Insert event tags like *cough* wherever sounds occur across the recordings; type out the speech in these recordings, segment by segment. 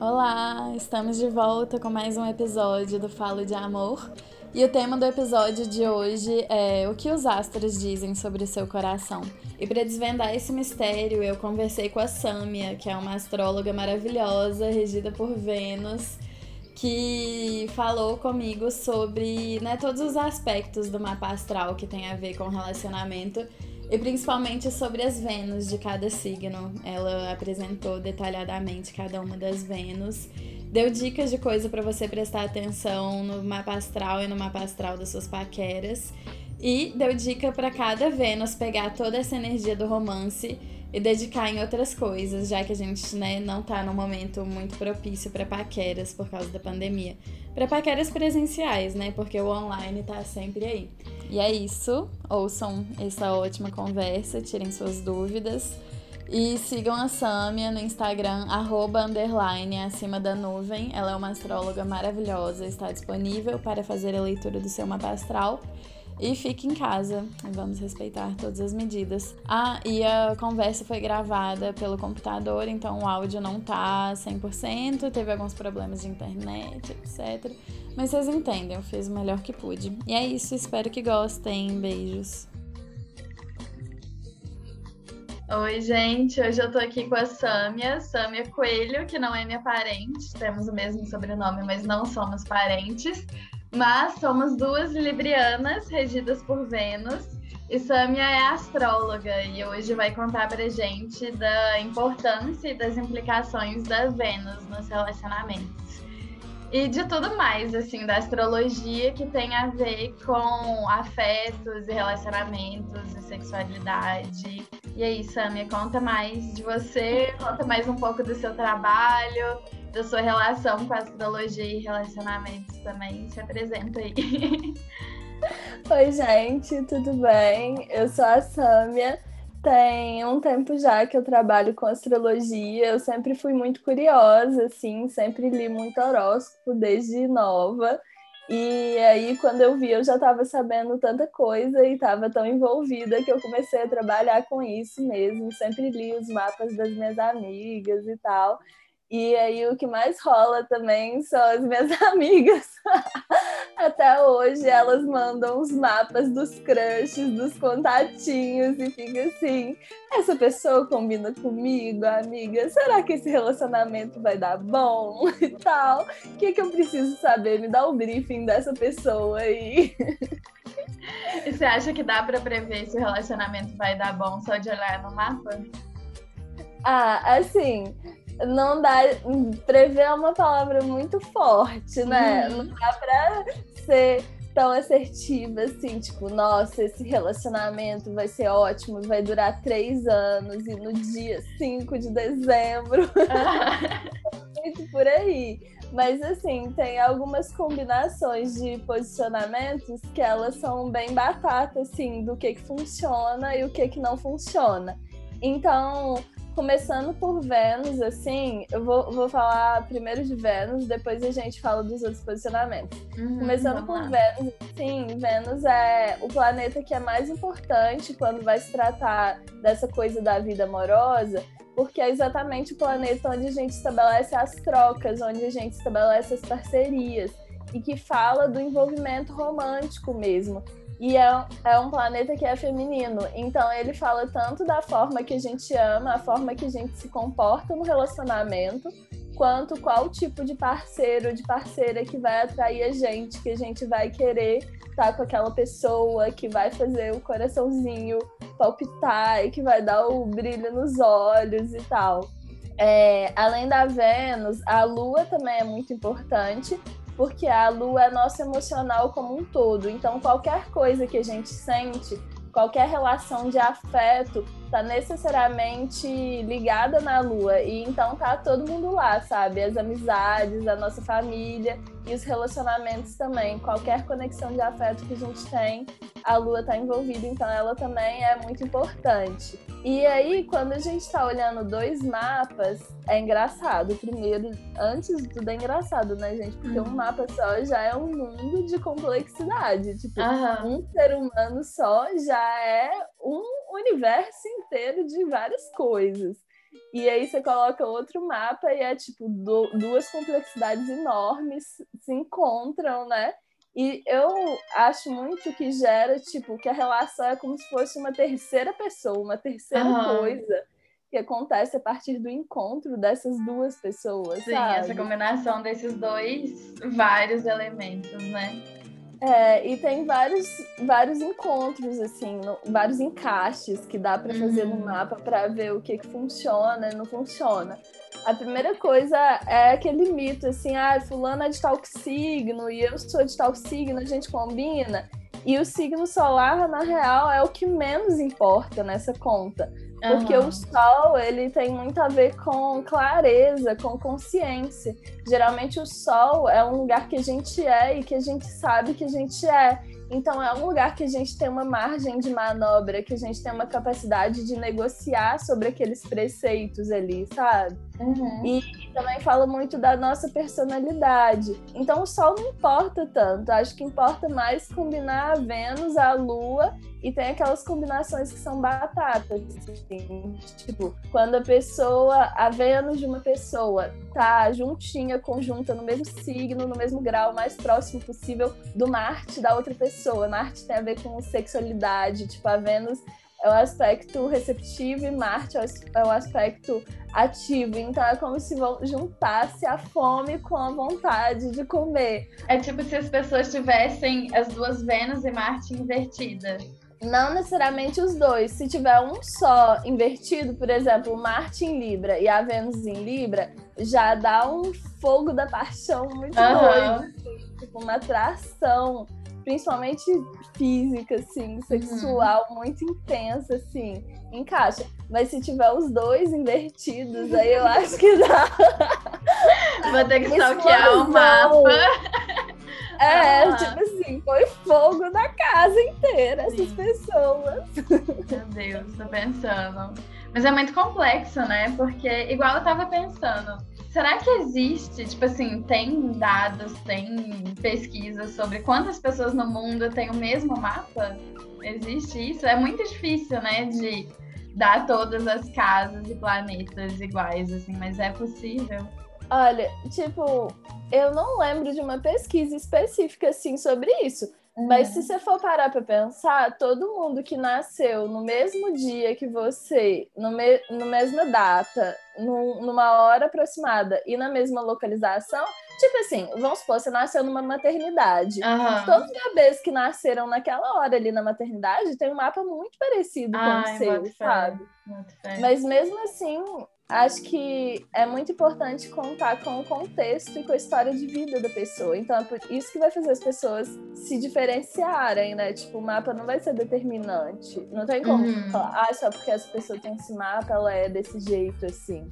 Olá, estamos de volta com mais um episódio do Falo de Amor. E o tema do episódio de hoje é o que os astros dizem sobre seu coração. E para desvendar esse mistério, eu conversei com a Sâmia, que é uma astróloga maravilhosa, regida por Vênus, que falou comigo sobre né, todos os aspectos do mapa astral que tem a ver com relacionamento e principalmente sobre as Vênus de cada signo. Ela apresentou detalhadamente cada uma das Vênus, deu dicas de coisa para você prestar atenção no mapa astral e no mapa astral das suas paqueras, e deu dica para cada Vênus pegar toda essa energia do romance e dedicar em outras coisas, já que a gente né, não tá num momento muito propício para paqueras por causa da pandemia. Para paqueras presenciais, né? Porque o online tá sempre aí. E é isso. Ouçam essa ótima conversa, tirem suas dúvidas. E sigam a Samia no Instagram, arroba, underline, acima da nuvem. Ela é uma astróloga maravilhosa, está disponível para fazer a leitura do seu mapa astral. E fique em casa, vamos respeitar todas as medidas. Ah, e a conversa foi gravada pelo computador, então o áudio não tá 100%, teve alguns problemas de internet, etc. Mas vocês entendem, eu fiz o melhor que pude. E é isso, espero que gostem. Beijos. Oi, gente. Hoje eu tô aqui com a Sâmia, Sâmia Coelho, que não é minha parente. Temos o mesmo sobrenome, mas não somos parentes. Mas somos duas librianas regidas por Vênus. E Samia é astróloga e hoje vai contar pra gente da importância e das implicações da Vênus nos relacionamentos. E de tudo mais, assim, da astrologia que tem a ver com afetos e relacionamentos e sexualidade. E aí, Samia, conta mais de você, conta mais um pouco do seu trabalho, da sua relação com a astrologia e relacionamentos também. Se apresenta aí. *laughs* Oi, gente, tudo bem? Eu sou a Sâmia. Tem um tempo já que eu trabalho com astrologia. Eu sempre fui muito curiosa, assim, sempre li muito horóscopo desde nova. E aí, quando eu vi, eu já estava sabendo tanta coisa e estava tão envolvida que eu comecei a trabalhar com isso mesmo. Sempre li os mapas das minhas amigas e tal. E aí o que mais rola também são as minhas *laughs* amigas. Até hoje elas mandam os mapas dos crushes, dos contatinhos e fica assim: essa pessoa combina comigo, amiga? Será que esse relacionamento vai dar bom *laughs* e tal? O que, que eu preciso saber? Me dá o briefing dessa pessoa aí. E você acha que dá para prever se o relacionamento vai dar bom só de olhar no mapa? Ah, assim, não dá. Prever é uma palavra muito forte, né? Uhum. Não dá pra ser tão assertiva assim, tipo, nossa, esse relacionamento vai ser ótimo, vai durar três anos e no dia 5 de dezembro. *laughs* *laughs* muito por aí. Mas assim, tem algumas combinações de posicionamentos que elas são bem batata, assim, do que, que funciona e o que, que não funciona. Então, começando por Vênus, assim, eu vou, vou falar primeiro de Vênus, depois a gente fala dos outros posicionamentos. Uhum, começando por. Vênus, sim, Vênus é o planeta que é mais importante quando vai se tratar dessa coisa da vida amorosa, porque é exatamente o planeta onde a gente estabelece as trocas, onde a gente estabelece as parcerias e que fala do envolvimento romântico mesmo. E é, é um planeta que é feminino. Então ele fala tanto da forma que a gente ama, a forma que a gente se comporta no relacionamento, quanto qual tipo de parceiro, de parceira que vai atrair a gente, que a gente vai querer estar com aquela pessoa, que vai fazer o coraçãozinho palpitar e que vai dar o brilho nos olhos e tal. É, além da Vênus, a Lua também é muito importante, porque a lua é nosso emocional como um todo. Então, qualquer coisa que a gente sente, qualquer relação de afeto, tá necessariamente ligada na lua. E então tá todo mundo lá, sabe? As amizades, a nossa família e os relacionamentos também. Qualquer conexão de afeto que a gente tem, a lua tá envolvida, então ela também é muito importante. E aí, quando a gente está olhando dois mapas, é engraçado. Primeiro, antes de tudo é engraçado, né, gente? Porque uhum. um mapa só já é um mundo de complexidade. Tipo, uhum. um ser humano só já é um universo inteiro de várias coisas. E aí você coloca outro mapa e é tipo do, duas complexidades enormes se encontram, né? E eu acho muito que gera, tipo, que a relação é como se fosse uma terceira pessoa, uma terceira uhum. coisa que acontece a partir do encontro dessas duas pessoas. Sim, sabe? essa combinação desses dois vários elementos, né? É, e tem vários, vários encontros, assim, no, vários encaixes que dá para fazer uhum. no mapa para ver o que, que funciona e não funciona. A primeira coisa é aquele mito, assim, ah, fulano é de tal signo e eu sou de tal signo, a gente combina. E o signo solar, na real, é o que menos importa nessa conta. Porque uhum. o sol, ele tem muito a ver com clareza, com consciência. Geralmente o sol é um lugar que a gente é e que a gente sabe que a gente é. Então é um lugar que a gente tem uma margem de manobra, que a gente tem uma capacidade de negociar sobre aqueles preceitos ali, sabe? Uhum. E, também fala muito da nossa personalidade. Então o Sol não importa tanto. Acho que importa mais combinar a Vênus, a Lua e tem aquelas combinações que são batatas, assim. Tipo, quando a pessoa, a Vênus de uma pessoa tá juntinha, conjunta, no mesmo signo, no mesmo grau, mais próximo possível do Marte da outra pessoa. Marte tem a ver com sexualidade, tipo, a Vênus é o aspecto receptivo e Marte é o aspecto ativo. Então é como se juntasse a fome com a vontade de comer. É tipo se as pessoas tivessem as duas Vênus e Marte invertidas. Não necessariamente os dois. Se tiver um só invertido, por exemplo, Marte em Libra e a Vênus em Libra, já dá um fogo da paixão muito uhum. doido. Assim, tipo, uma atração principalmente física, assim, sexual, uhum. muito intensa, assim, encaixa. Mas se tiver os dois invertidos, aí eu acho que dá. *laughs* Vou ter que stalkear o mapa. É, ah. tipo assim, foi fogo na casa inteira, essas Sim. pessoas. Meu Deus, tô pensando. Mas é muito complexo, né? Porque, igual eu tava pensando, Será que existe, tipo assim, tem dados, tem pesquisas sobre quantas pessoas no mundo têm o mesmo mapa? Existe isso? É muito difícil, né, de dar todas as casas e planetas iguais, assim, mas é possível. Olha, tipo, eu não lembro de uma pesquisa específica, assim, sobre isso. Mas se uhum. você for parar para pensar, todo mundo que nasceu no mesmo dia que você, no, me, no mesma data, numa hora aproximada e na mesma localização, tipo assim, vamos supor, você nasceu numa maternidade. Uhum. Todos os bebês que nasceram naquela hora ali na maternidade têm um mapa muito parecido com o seu, sabe? Mas mesmo assim, acho que é muito importante contar com o contexto e com a história de vida da pessoa. Então é por isso que vai fazer as pessoas se diferenciarem, né? Tipo, o mapa não vai ser determinante. Não tem como uhum. falar, ah, só porque essa pessoa tem esse mapa, ela é desse jeito, assim.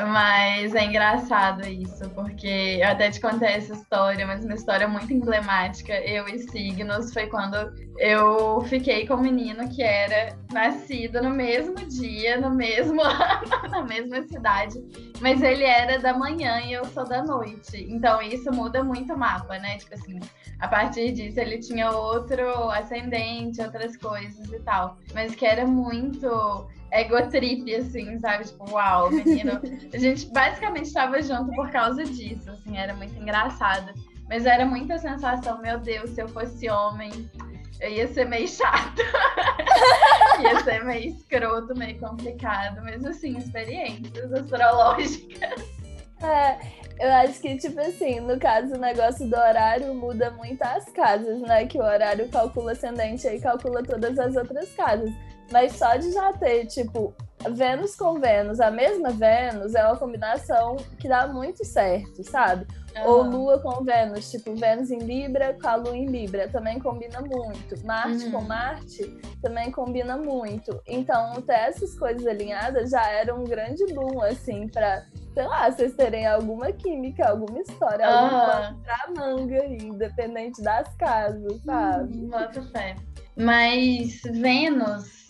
Mas é engraçado isso, porque eu até te contei essa história, mas uma história muito emblemática, eu e signos, foi quando eu fiquei com um menino que era nascido no mesmo dia, no mesmo *laughs* ano, na mesma cidade, mas ele era da manhã e eu sou da noite. Então isso muda muito o mapa, né? Tipo assim, a partir disso ele tinha outro ascendente, outras coisas e tal, mas que era muito ego trip, assim, sabe? Tipo, uau, menino. A gente basicamente estava junto por causa disso, assim, era muito engraçado. Mas era muita sensação, meu Deus, se eu fosse homem, eu ia ser meio chato. *laughs* ia ser meio escroto, meio complicado. Mas assim, experiências astrológicas. É, eu acho que, tipo assim, no caso, o negócio do horário muda muito as casas, né? Que o horário calcula ascendente aí calcula todas as outras casas. Mas só de já ter, tipo, Vênus com Vênus, a mesma Vênus, é uma combinação que dá muito certo, sabe? Uhum. Ou Lua com Vênus, tipo, Vênus em Libra com a Lua em Libra, também combina muito. Marte uhum. com Marte também combina muito. Então, ter essas coisas alinhadas já era um grande boom, assim, pra, sei lá, vocês terem alguma química, alguma história, uhum. alguma pra manga independente das casas, sabe? Hum, fé. Mas Vênus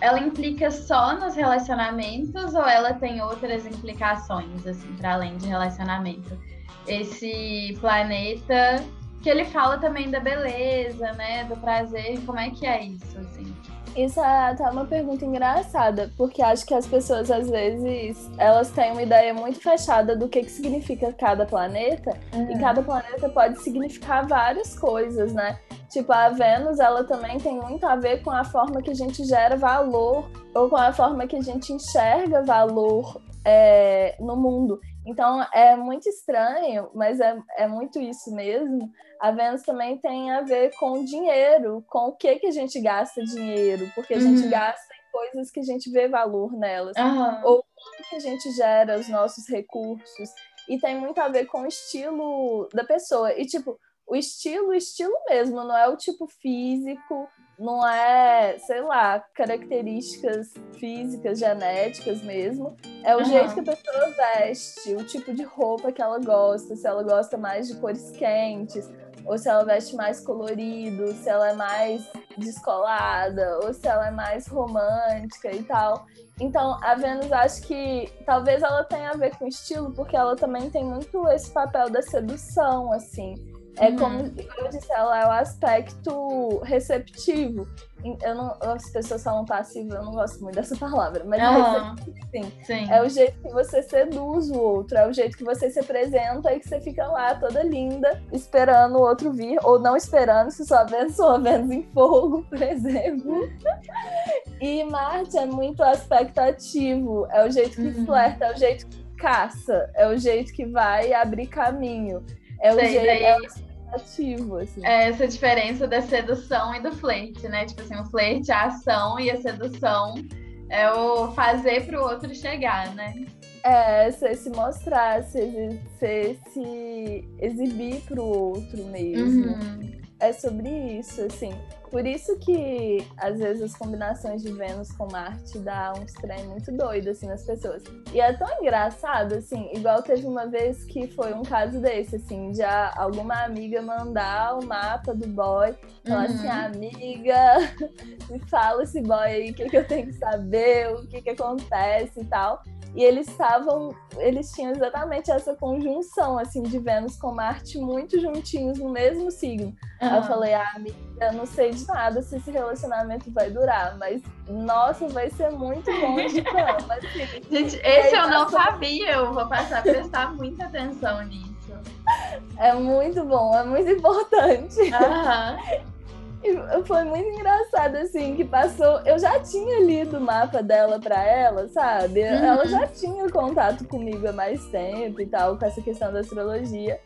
ela implica só nos relacionamentos ou ela tem outras implicações, assim, para além de relacionamento? Esse planeta que ele fala também da beleza, né, do prazer, como é que é isso, assim? Isso é até uma pergunta engraçada, porque acho que as pessoas, às vezes, elas têm uma ideia muito fechada do que, que significa cada planeta, uhum. e cada planeta pode significar várias coisas, né? Tipo, a Vênus, ela também tem muito a ver com a forma que a gente gera valor, ou com a forma que a gente enxerga valor é, no mundo. Então é muito estranho, mas é, é muito isso mesmo. A Vênus também tem a ver com dinheiro, com o que, que a gente gasta dinheiro, porque a uhum. gente gasta em coisas que a gente vê valor nelas, uhum. ou como que a gente gera os nossos recursos. E tem muito a ver com o estilo da pessoa. E, tipo, o estilo, o estilo mesmo, não é o tipo físico, não é, sei lá, características físicas, genéticas mesmo. É o uhum. jeito que a pessoa veste, o tipo de roupa que ela gosta, se ela gosta mais de cores quentes, ou se ela veste mais colorido, se ela é mais descolada, ou se ela é mais romântica e tal. Então, a Vênus acho que talvez ela tenha a ver com estilo, porque ela também tem muito esse papel da sedução, assim. É uhum. como eu disse, ela é o aspecto receptivo. Eu não, as pessoas falam passivo, eu não gosto muito dessa *laughs* palavra, mas uhum. sim. sim. É o jeito que você seduz o outro, é o jeito que você se apresenta e que você fica lá toda linda, esperando o outro vir, ou não esperando, se só vendo sua Vênus em fogo, por exemplo. e Marte é muito aspecto ativo, é o jeito que uhum. flerta, é o jeito que caça, é o jeito que vai abrir caminho. É o jeito. Daí... É ativo, assim. É essa diferença da sedução e do flerte, né? Tipo assim, o flerte é a ação e a sedução é o fazer para o outro chegar, né? É, você se mostrar, você, você se exibir para o outro mesmo. Uhum. É sobre isso, assim. Por isso que, às vezes, as combinações de Vênus com Marte dá um trem muito doido, assim, nas pessoas. E é tão engraçado, assim, igual teve uma vez que foi um caso desse, assim, de alguma amiga mandar o mapa do boy, falar assim, uhum. assim, amiga, *laughs* me fala esse boy aí, o que, que eu tenho que saber, o que, que acontece e tal. E eles estavam, eles tinham exatamente essa conjunção, assim, de Vênus com Marte muito juntinhos no mesmo signo. Uhum. Eu falei, ah, amiga, não sei de nada se esse relacionamento vai durar, mas nossa, vai ser muito bom de *laughs* cama. Assim. Gente, esse eu não sabia, eu vou passar a prestar muita atenção nisso. É muito bom, é muito importante. Uhum. E foi muito engraçado, assim, que passou. Eu já tinha lido o mapa dela pra ela, sabe? Uhum. Ela já tinha contato comigo há mais tempo e tal, com essa questão da astrologia.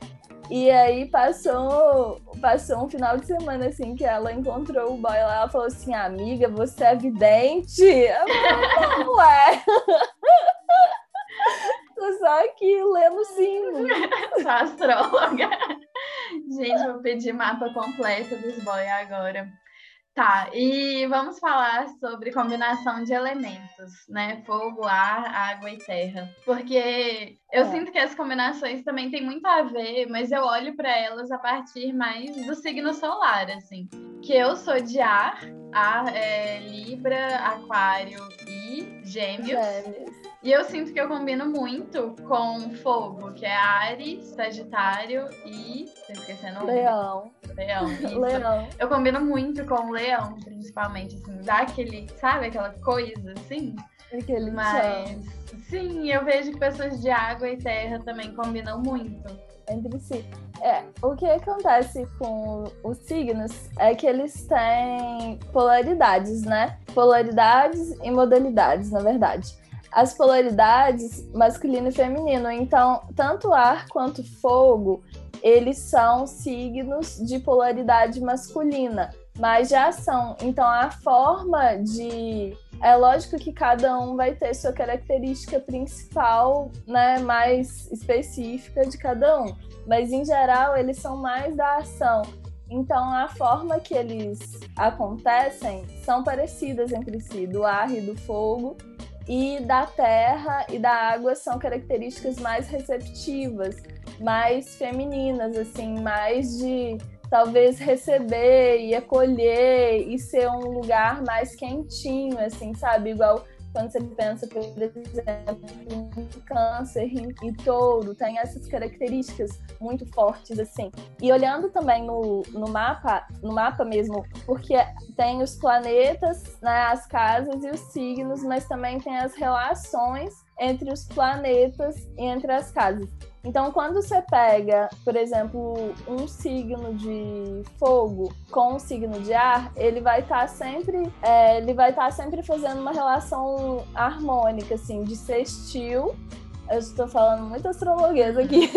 E aí passou, passou um final de semana, assim, que ela encontrou o boy lá, ela falou assim, amiga, você é vidente? Eu falei, não é. Tô *laughs* só aqui lendo símbolos. *laughs* Sou astróloga. Gente, vou pedir mapa completo dos boy agora. Tá, e vamos falar sobre combinação de elementos, né? Fogo, ar, água e terra. Porque eu é. sinto que as combinações também têm muito a ver, mas eu olho para elas a partir mais do signo solar, assim. Que eu sou de ar, ar é Libra, Aquário e Gêmeos. Gêmeos. E eu sinto que eu combino muito com fogo, que é Ares, Sagitário e. Tô esquecendo Leão. Leão. *laughs* Isso. Leão. Eu combino muito com o leão, principalmente, assim, dá aquele, sabe, aquela coisa assim. Aquele Mas sim, eu vejo que pessoas de água e terra também combinam muito. Entre si. É, o que acontece com os signos é que eles têm polaridades, né? Polaridades e modalidades, na verdade as polaridades masculino e feminino. Então, tanto ar quanto fogo, eles são signos de polaridade masculina, mas já são. Então, a forma de é lógico que cada um vai ter sua característica principal, né, mais específica de cada um, mas em geral eles são mais da ação. Então, a forma que eles acontecem são parecidas entre si, do ar e do fogo, e da terra e da água são características mais receptivas, mais femininas, assim, mais de talvez receber e acolher e ser um lugar mais quentinho, assim, sabe? Igual quando você pensa, por exemplo, em câncer e touro, tem essas características muito fortes, assim. E olhando também no, no mapa, no mapa mesmo, porque tem os planetas, né, as casas e os signos, mas também tem as relações entre os planetas e entre as casas. Então, quando você pega, por exemplo, um signo de fogo com um signo de ar, ele vai estar tá sempre, é, ele vai estar tá sempre fazendo uma relação harmônica, assim, de sextil. Eu estou falando muito astrologuês aqui.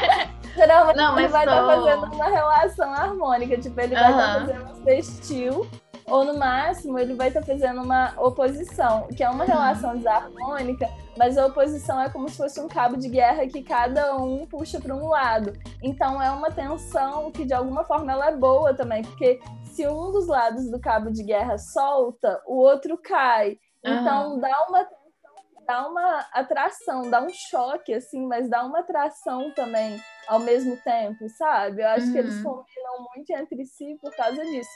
*laughs* Geralmente Não, ele vai estar tô... tá fazendo uma relação harmônica, tipo, ele vai estar tá fazendo um sextil ou no máximo ele vai estar tá fazendo uma oposição, que é uma relação desarmônica, mas a oposição é como se fosse um cabo de guerra que cada um puxa para um lado. Então é uma tensão que de alguma forma ela é boa também, porque se um dos lados do cabo de guerra solta, o outro cai. Então uhum. dá uma dá uma atração, dá um choque assim, mas dá uma atração também ao mesmo tempo, sabe? Eu acho uhum. que eles uhum. combinam muito entre si por causa disso.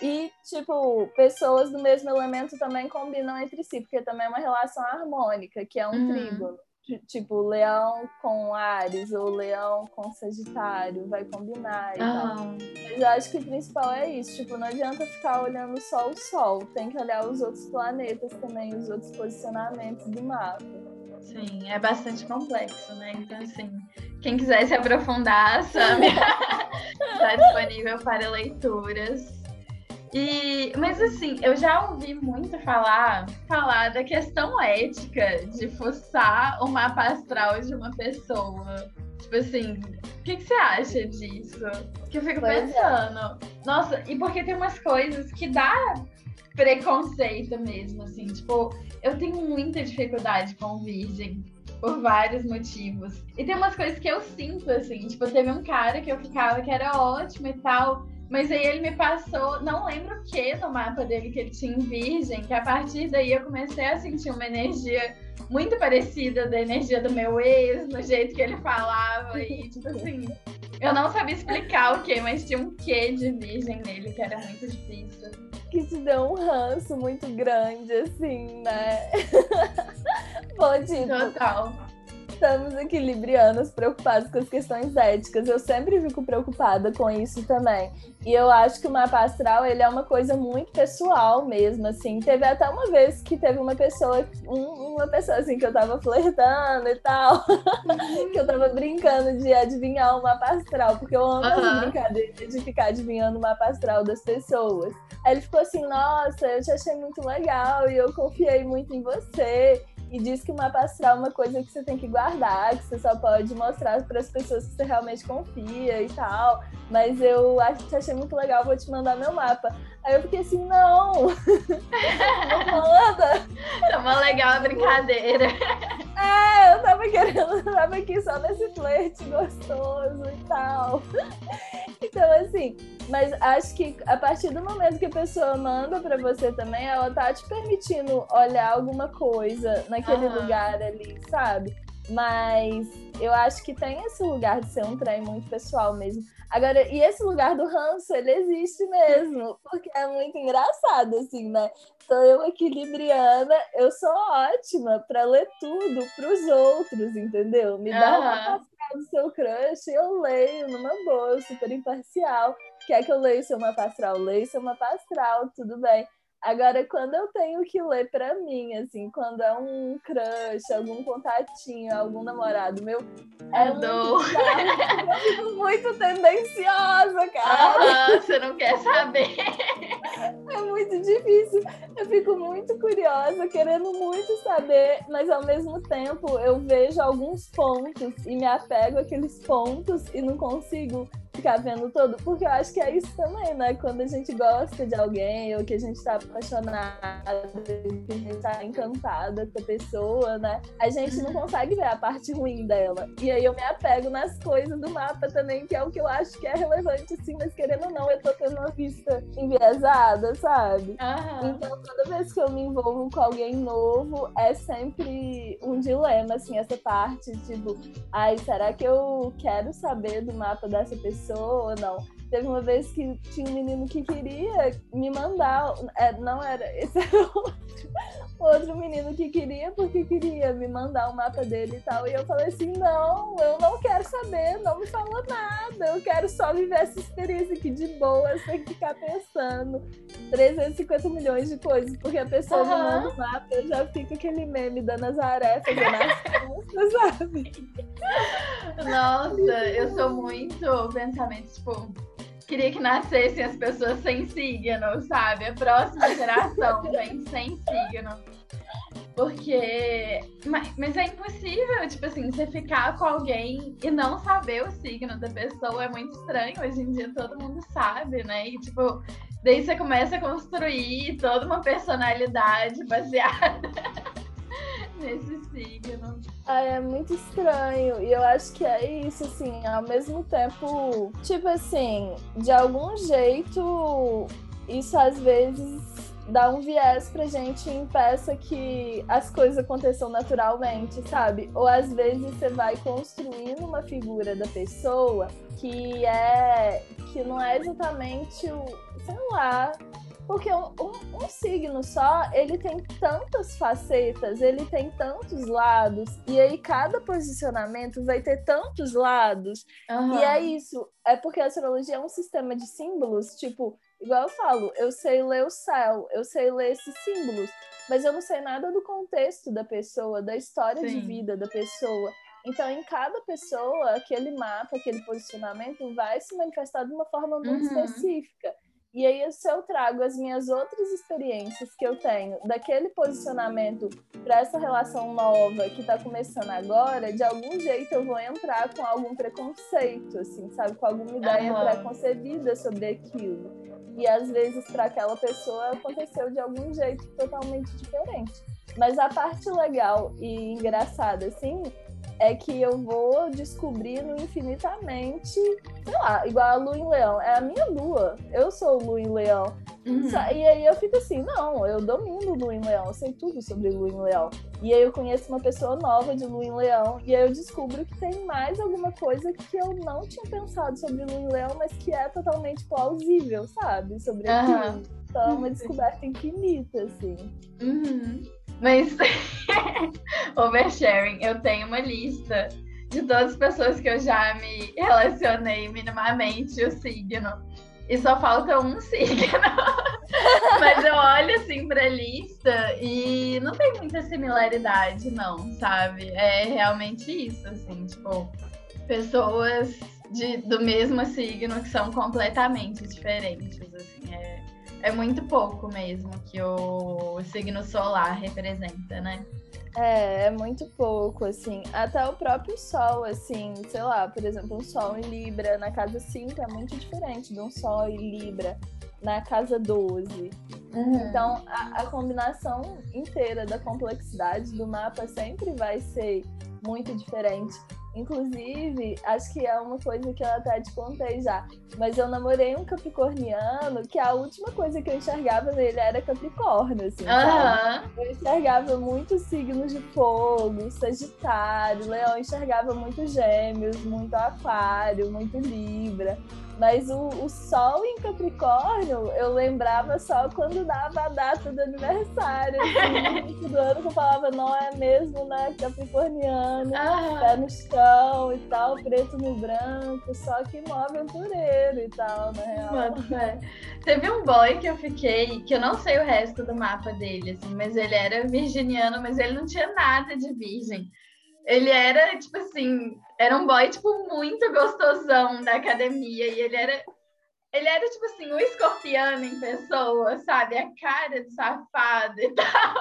E, tipo, pessoas do mesmo elemento também combinam entre si, porque também é uma relação harmônica, que é um uhum. trígono. Tipo, leão com Ares ou leão com Sagitário, vai combinar e uhum. tal. Mas eu acho que o principal é isso, tipo, não adianta ficar olhando só o Sol, tem que olhar os outros planetas também, os outros posicionamentos do mapa. Sim, é bastante complexo, né? Então, assim, quem quiser se aprofundar, sabe? Está *laughs* disponível para leituras. E, mas assim, eu já ouvi muito falar, falar da questão ética de fuçar o mapa astral de uma pessoa. Tipo assim, o que, que você acha disso? Que eu fico pois é. pensando. É. Nossa, e porque tem umas coisas que dá preconceito mesmo, assim. Tipo, eu tenho muita dificuldade com virgem por vários motivos. E tem umas coisas que eu sinto, assim. Tipo, teve um cara que eu ficava que era ótimo e tal. Mas aí ele me passou, não lembro o que no mapa dele que ele tinha em virgem, que a partir daí eu comecei a sentir uma energia muito parecida da energia do meu ex, no jeito que ele falava. E, tipo assim, eu não sabia explicar o que, mas tinha um quê de virgem nele que era muito difícil. Que te deu um ranço muito grande, assim, né? *laughs* Pode. tipo, Total estamos equilibrianos, preocupados com as questões éticas. Eu sempre fico preocupada com isso também. E eu acho que o mapa astral, ele é uma coisa muito pessoal mesmo, assim. Teve até uma vez que teve uma pessoa, um, uma pessoa assim, que eu tava flertando e tal, *laughs* que eu tava brincando de adivinhar o mapa astral, porque eu amo uhum. brincadeira de ficar adivinhando o mapa astral das pessoas. Aí ele ficou assim, nossa, eu te achei muito legal e eu confiei muito em você e diz que o mapa astral é uma coisa que você tem que guardar, que você só pode mostrar para as pessoas que você realmente confia e tal. Mas eu acho achei muito legal, vou te mandar meu mapa. Aí eu fiquei assim, não! *laughs* não manda! É uma legal a brincadeira. É, eu tava querendo, eu tava aqui só nesse flerte gostoso e tal. Então, assim, mas acho que a partir do momento que a pessoa manda para você também, ela tá te permitindo olhar alguma coisa naquele lugar ali, sabe? Mas eu acho que tem esse lugar de ser um trem muito pessoal mesmo. Agora, e esse lugar do ranço, ele existe mesmo, *laughs* porque é muito engraçado, assim, né? Então, eu equilibriana, eu sou ótima para ler tudo pros outros, entendeu? Me dá uhum. uma do seu crush, eu leio numa boa, super imparcial. Quer que eu leia o seu mapa astral? Leio o seu mapa astral, tudo bem. Agora, quando eu tenho que ler para mim, assim, quando é um crush, algum contatinho, algum namorado meu, é muito, eu fico muito tendenciosa, cara. Você não quer saber. É muito difícil. Eu fico muito curiosa, querendo muito saber, mas ao mesmo tempo eu vejo alguns pontos e me apego àqueles pontos e não consigo ficar vendo todo, porque eu acho que é isso também, né? Quando a gente gosta de alguém, ou que a gente tá apaixonada, que a gente tá encantada com a pessoa, né? A gente não consegue ver a parte ruim dela. E aí eu me apego nas coisas do mapa também, que é o que eu acho que é relevante, assim, mas querendo ou não, eu tô tendo uma vista enviesada, sabe? Uhum. Então, toda vez que eu me envolvo com alguém novo, é sempre um dilema, assim, essa parte, tipo, ai, será que eu quero saber do mapa dessa pessoa? Pessoa ou não. Teve uma vez que tinha um menino que queria me mandar, é, não era, *laughs* esse era outro menino que queria, porque queria me mandar o mapa dele e tal. E eu falei assim: não, eu não quero saber, não me fala nada. Eu quero só viver essa experiência aqui de boa, sem ficar pensando 350 milhões de coisas. Porque a pessoa uhum. me manda o mapa, eu já fico aquele meme da Nazaré fazendo as sabe? *laughs* Nossa, eu sou muito pensamento, tipo queria que nascessem as pessoas sem signo, sabe? A próxima geração vem sem signo. Porque. Mas, mas, é impossível, tipo assim, você ficar com alguém e não saber o signo da pessoa é muito estranho. Hoje em dia todo mundo sabe, né? E tipo, daí você começa a construir toda uma personalidade baseada nesse signo. É muito estranho. E eu acho que é isso, assim, ao mesmo tempo, tipo assim, de algum jeito, isso às vezes dá um viés pra gente e impeça que as coisas aconteçam naturalmente, sabe? Ou às vezes você vai construindo uma figura da pessoa que é que não é exatamente o, sei lá, porque um, um, um, signo só, ele tem tantas facetas, ele tem tantos lados, e aí cada posicionamento vai ter tantos lados. Uhum. E é isso, é porque a astrologia é um sistema de símbolos, tipo, igual eu falo, eu sei ler o céu, eu sei ler esses símbolos, mas eu não sei nada do contexto da pessoa, da história Sim. de vida da pessoa. Então, em cada pessoa, aquele mapa, aquele posicionamento vai se manifestar de uma forma muito uhum. específica. E aí, se eu trago as minhas outras experiências que eu tenho daquele posicionamento para essa relação nova que está começando agora, de algum jeito eu vou entrar com algum preconceito, assim, sabe? Com alguma ideia uhum. preconcebida sobre aquilo. E às vezes, para aquela pessoa, aconteceu de algum jeito totalmente diferente. Mas a parte legal e engraçada, assim, é que eu vou descobrindo infinitamente, sei lá, igual a lua em leão. É a minha lua. Eu sou lua em leão. Uhum. E aí eu fico assim, não, eu domino lua em leão, eu sei tudo sobre lua em leão. E aí eu conheço uma pessoa nova de lua em leão, e aí eu descubro que tem mais alguma coisa que eu não tinha pensado sobre lua em leão, mas que é totalmente plausível, sabe? Sobre uhum. aquilo. Então é uma descoberta infinita, assim. Uhum. Mas, *laughs* oversharing, eu tenho uma lista de todas as pessoas que eu já me relacionei minimamente o signo. E só falta um *laughs* signo. Mas eu olho assim pra lista e não tem muita similaridade, não, sabe? É realmente isso, assim, tipo, pessoas de, do mesmo signo que são completamente diferentes, assim. É, muito pouco mesmo que o signo solar representa, né? É, é muito pouco, assim. Até o próprio Sol, assim, sei lá, por exemplo, um Sol em Libra na casa 5 é muito diferente de um Sol em Libra na casa 12. Uhum. Então, a, a, combinação inteira da complexidade do mapa sempre vai ser muito diferente. Inclusive, acho que é uma coisa que eu até te contei já, mas eu namorei um capricorniano que a última coisa que eu enxergava nele era Capricórnio, assim, uhum. Eu enxergava muitos signos de fogo, Sagitário, Leão, enxergava muito Gêmeos, muito Aquário, muito Libra. Mas o, o Sol em Capricórnio, eu lembrava só quando dava a data do aniversário. Assim, *laughs* do ano que eu falava, não é mesmo, né? Capricorniano, ah. pé no chão e tal, preto no branco, só que mó aventureiro e tal, na real. Mano, é. Teve um boy que eu fiquei, que eu não sei o resto do mapa dele, assim, mas ele era virginiano, mas ele não tinha nada de virgem. Ele era, tipo assim, era um boy, tipo, muito gostosão da academia. E ele era. Ele era, tipo assim, o um escorpiano em pessoa, sabe? A cara de safado e *laughs* tal.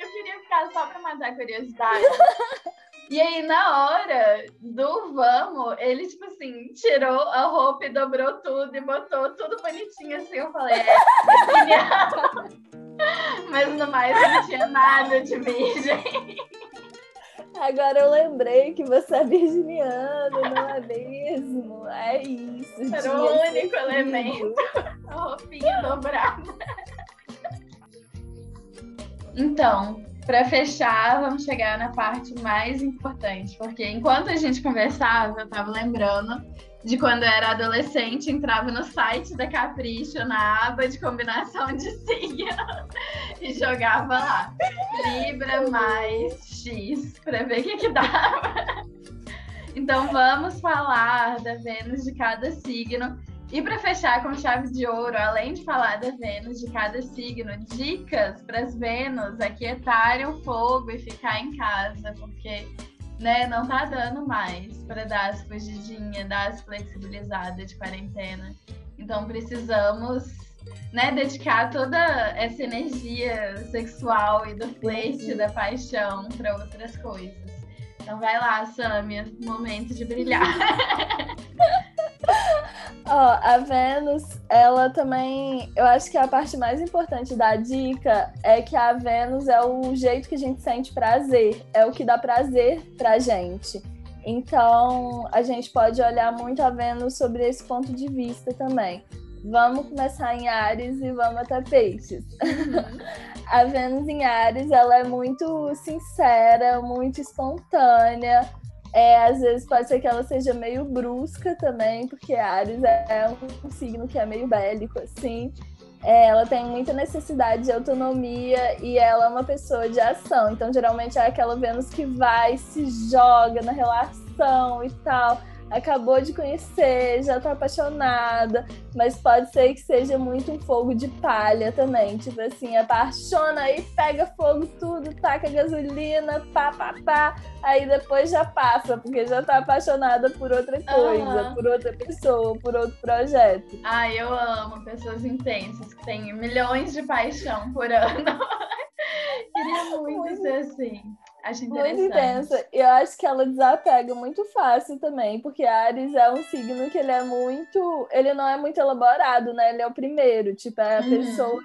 Eu queria ficar só pra matar a curiosidade. *laughs* E aí, na hora do vamos, ele, tipo assim, tirou a roupa e dobrou tudo e botou tudo bonitinho assim. Eu falei, é, genial. *laughs* Mas no mais, não tinha nada de virgem. Agora eu lembrei que você é virginiano, não é mesmo? É isso. Era o único elemento. A roupinha dobrada. Então, para fechar, vamos chegar na parte mais importante, porque enquanto a gente conversava, eu estava lembrando de quando eu era adolescente, entrava no site da Capricho, na aba de combinação de signo, *laughs* e jogava lá. Libra mais X, para ver o que, que dá. Então vamos falar da Vênus de cada signo. E para fechar com chave de ouro, além de falar da Vênus de cada signo, dicas para as Vênus aquietarem o fogo e ficar em casa, porque né, não tá dando mais para dar as fugidinhas, dar as flexibilizadas de quarentena. Então precisamos né, dedicar toda essa energia sexual e do flerte, da paixão para outras coisas. Então vai lá, Samia, momento de brilhar. *laughs* *laughs* Ó, a Vênus, ela também. Eu acho que a parte mais importante da dica é que a Vênus é o jeito que a gente sente prazer, é o que dá prazer pra gente. Então, a gente pode olhar muito a Vênus sobre esse ponto de vista também. Vamos começar em Ares e vamos até Peixes. Uhum. *laughs* a Vênus em Ares, ela é muito sincera, muito espontânea. É, às vezes pode ser que ela seja meio brusca também, porque Ares é um signo que é meio bélico, assim. É, ela tem muita necessidade de autonomia e ela é uma pessoa de ação. Então, geralmente é aquela Vênus que vai, se joga na relação e tal acabou de conhecer, já tá apaixonada, mas pode ser que seja muito um fogo de palha também. Tipo assim, apaixona e pega fogo tudo, taca gasolina, pá, pá, pá, aí depois já passa, porque já tá apaixonada por outra coisa, uhum. por outra pessoa, por outro projeto. Ai, eu amo pessoas intensas que têm milhões de paixão por ano. *laughs* Queria muito, muito ser assim. Acho interessante. Muito intensa. Eu acho que ela desapega muito fácil também, porque Ares é um signo que ele é muito. Ele não é muito elaborado, né? Ele é o primeiro. Tipo, é a uhum. pessoa.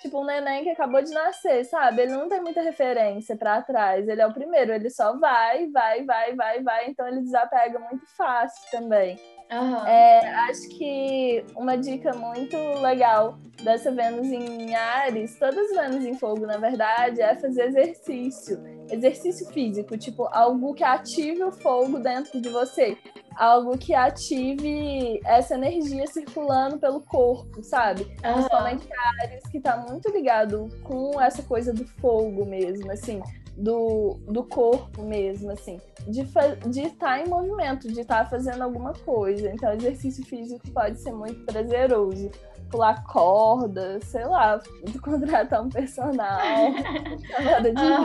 Tipo, um neném que acabou de nascer, sabe? Ele não tem muita referência para trás. Ele é o primeiro, ele só vai, vai, vai, vai, vai. Então ele desapega muito fácil também. Uhum. É, acho que uma dica muito legal dessa Vênus em Ares, todas as Vênus em fogo, na verdade, é fazer exercício. Exercício físico, tipo, algo que ative o fogo dentro de você. Algo que ative essa energia circulando pelo corpo, sabe? Uhum. Principalmente Ares, que tá muito ligado com essa coisa do fogo mesmo, assim do, do corpo mesmo, assim, de estar tá em movimento, de estar fazendo alguma coisa. Então, exercício físico pode ser muito prazeroso. Pular corda, sei lá, *laughs* contratar um personal, *laughs* chamada de uhum.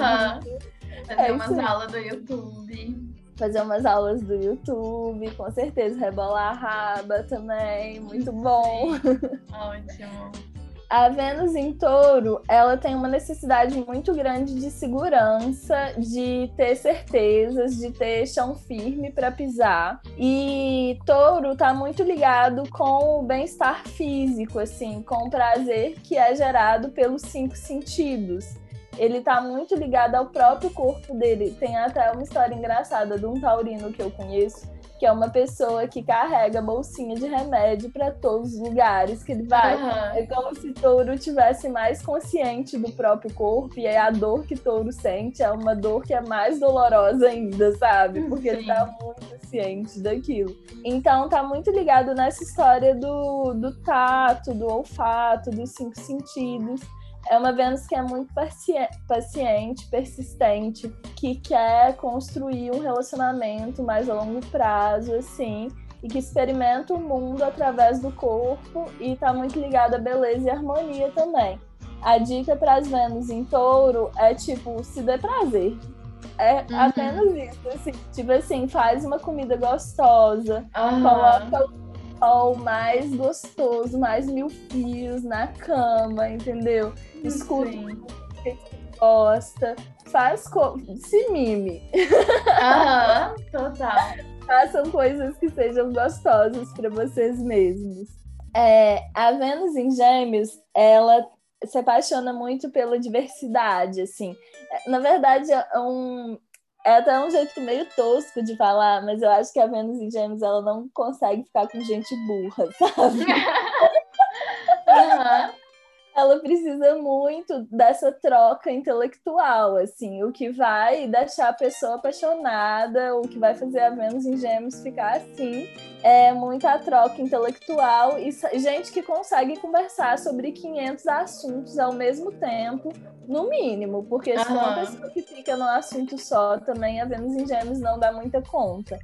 Fazer é umas aulas do YouTube. Fazer umas aulas do YouTube, com certeza. Rebolar a raba também, muito bom. *laughs* Ótimo. A Vênus em touro, ela tem uma necessidade muito grande de segurança, de ter certezas, de ter chão firme para pisar. E touro está muito ligado com o bem-estar físico, assim, com o prazer que é gerado pelos cinco sentidos. Ele está muito ligado ao próprio corpo dele. Tem até uma história engraçada de um taurino que eu conheço que é uma pessoa que carrega bolsinha de remédio para todos os lugares que ele vai. Uhum. É como se touro tivesse mais consciente do próprio corpo, e aí a dor que touro sente é uma dor que é mais dolorosa ainda, sabe? Porque Sim. ele tá muito ciente daquilo. Então tá muito ligado nessa história do, do tato, do olfato, dos cinco sentidos é uma Vênus que é muito paciente, persistente, que quer construir um relacionamento mais a longo prazo, assim, e que experimenta o mundo através do corpo e está muito ligada à beleza e harmonia também. A dica para as Vênus em touro é tipo, se dê prazer. É uhum. apenas isso, assim, tipo assim, faz uma comida gostosa, uhum. coloca sol mais gostoso, mais mil fios na cama, entendeu? Escuta gosta, faz co... se mime. Aham, total. Façam coisas que sejam gostosas para vocês mesmos. É, a Vênus em Gêmeos, ela se apaixona muito pela diversidade, assim. Na verdade, é um, é até um jeito meio tosco de falar, mas eu acho que a Vênus em Gêmeos ela não consegue ficar com gente burra, sabe? *laughs* ela precisa muito dessa troca intelectual, assim, o que vai deixar a pessoa apaixonada, o que vai fazer a Vênus em Gêmeos ficar assim, é muita troca intelectual e gente que consegue conversar sobre 500 assuntos ao mesmo tempo, no mínimo, porque se uhum. uma pessoa que fica num assunto só também, a Vênus em Gêmeos não dá muita conta.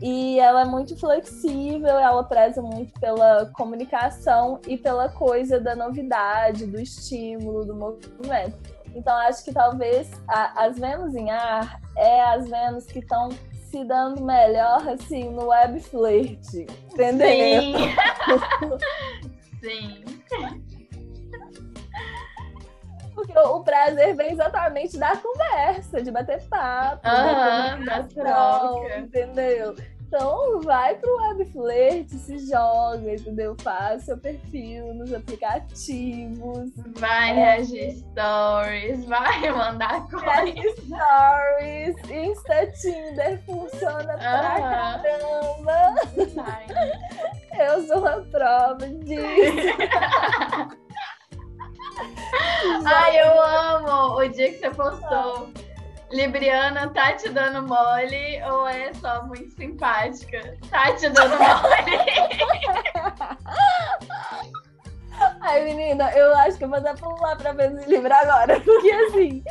E ela é muito flexível, ela preza muito pela comunicação e pela coisa da novidade, do estímulo, do movimento. Então, acho que talvez a, as Vênus em ar é as Vênus que estão se dando melhor, assim, no web flirt. Entendeu? Sim. *laughs* Sim. Porque o prazer vem exatamente da conversa, de bater papo, da troca, entendeu? Então, vai pro Webflirt, se joga, entendeu? Faz seu perfil nos aplicativos. Vai é. reagir stories, vai *laughs* mandar coisas. stories, Insta Tinder funciona uh -huh. pra caramba. Vai. Eu sou a prova disso. *laughs* Ai, eu amo o dia que você postou. Libriana tá te dando mole ou é só muito simpática? Tá te dando mole. Ai, menina, eu acho que eu vou dar pular pra Vênus em Libra agora. Porque assim,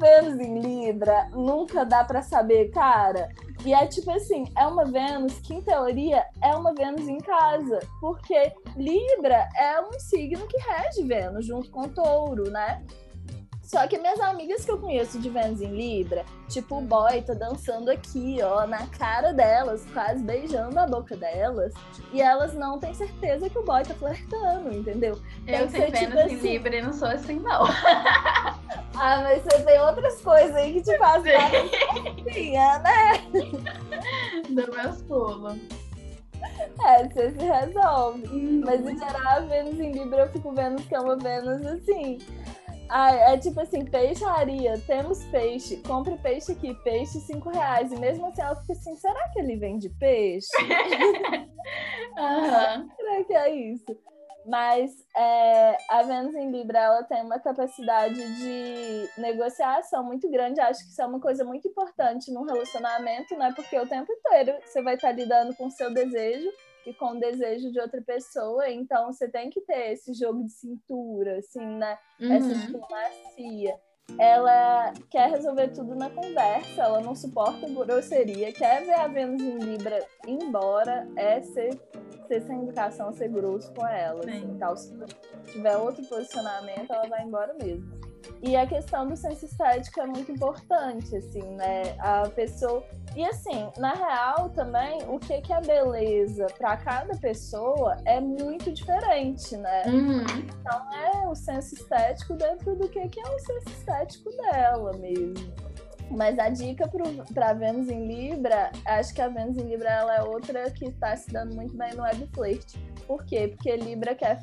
Vênus em Libra nunca dá pra saber, cara. E é tipo assim, é uma Vênus que, em teoria, é uma Vênus em casa. Porque Libra é um signo que rege Vênus, junto com Touro, né? Só que minhas amigas que eu conheço de Vênus em Libra, tipo, o boy tá dançando aqui, ó, na cara delas, quase beijando a boca delas, e elas não têm certeza que o boy tá flertando, entendeu? eu tenho Vênus tipo, em assim... Libra e não sou assim, não. *laughs* ah, mas você tem outras coisas aí que te fazem assim, né? *laughs* Dou meus pulos. É, você se resolve. Uhum. Mas em geral, a Vênus em Libra eu fico vendo que é uma Vênus assim ah, é tipo assim, peixaria, temos peixe, compre peixe aqui, peixe cinco reais. E mesmo assim ela fica assim, será que ele vende peixe? *laughs* uhum. *laughs* será que é isso? Mas é, a Vênus em Libra ela tem uma capacidade de negociação muito grande. Acho que isso é uma coisa muito importante num relacionamento, né? Porque o tempo inteiro você vai estar lidando com o seu desejo e com o desejo de outra pessoa. Então você tem que ter esse jogo de cintura, assim, né? Uhum. Essa diplomacia. Ela quer resolver tudo na conversa, ela não suporta grosseria, quer ver a Vênus em Libra embora, é ser, ser sem educação, ser grosso com ela. Assim, tal. Se tiver outro posicionamento, ela vai embora mesmo. E a questão do senso estético é muito importante, assim, né? A pessoa. E assim, na real também, o que, que é beleza para cada pessoa é muito diferente, né? Uhum. Então é o senso estético dentro do que, que é o senso estético dela mesmo. Mas a dica para Vênus em Libra, acho que a Vênus em Libra ela é outra que está se dando muito bem no web flirt. Por quê? Porque Libra quer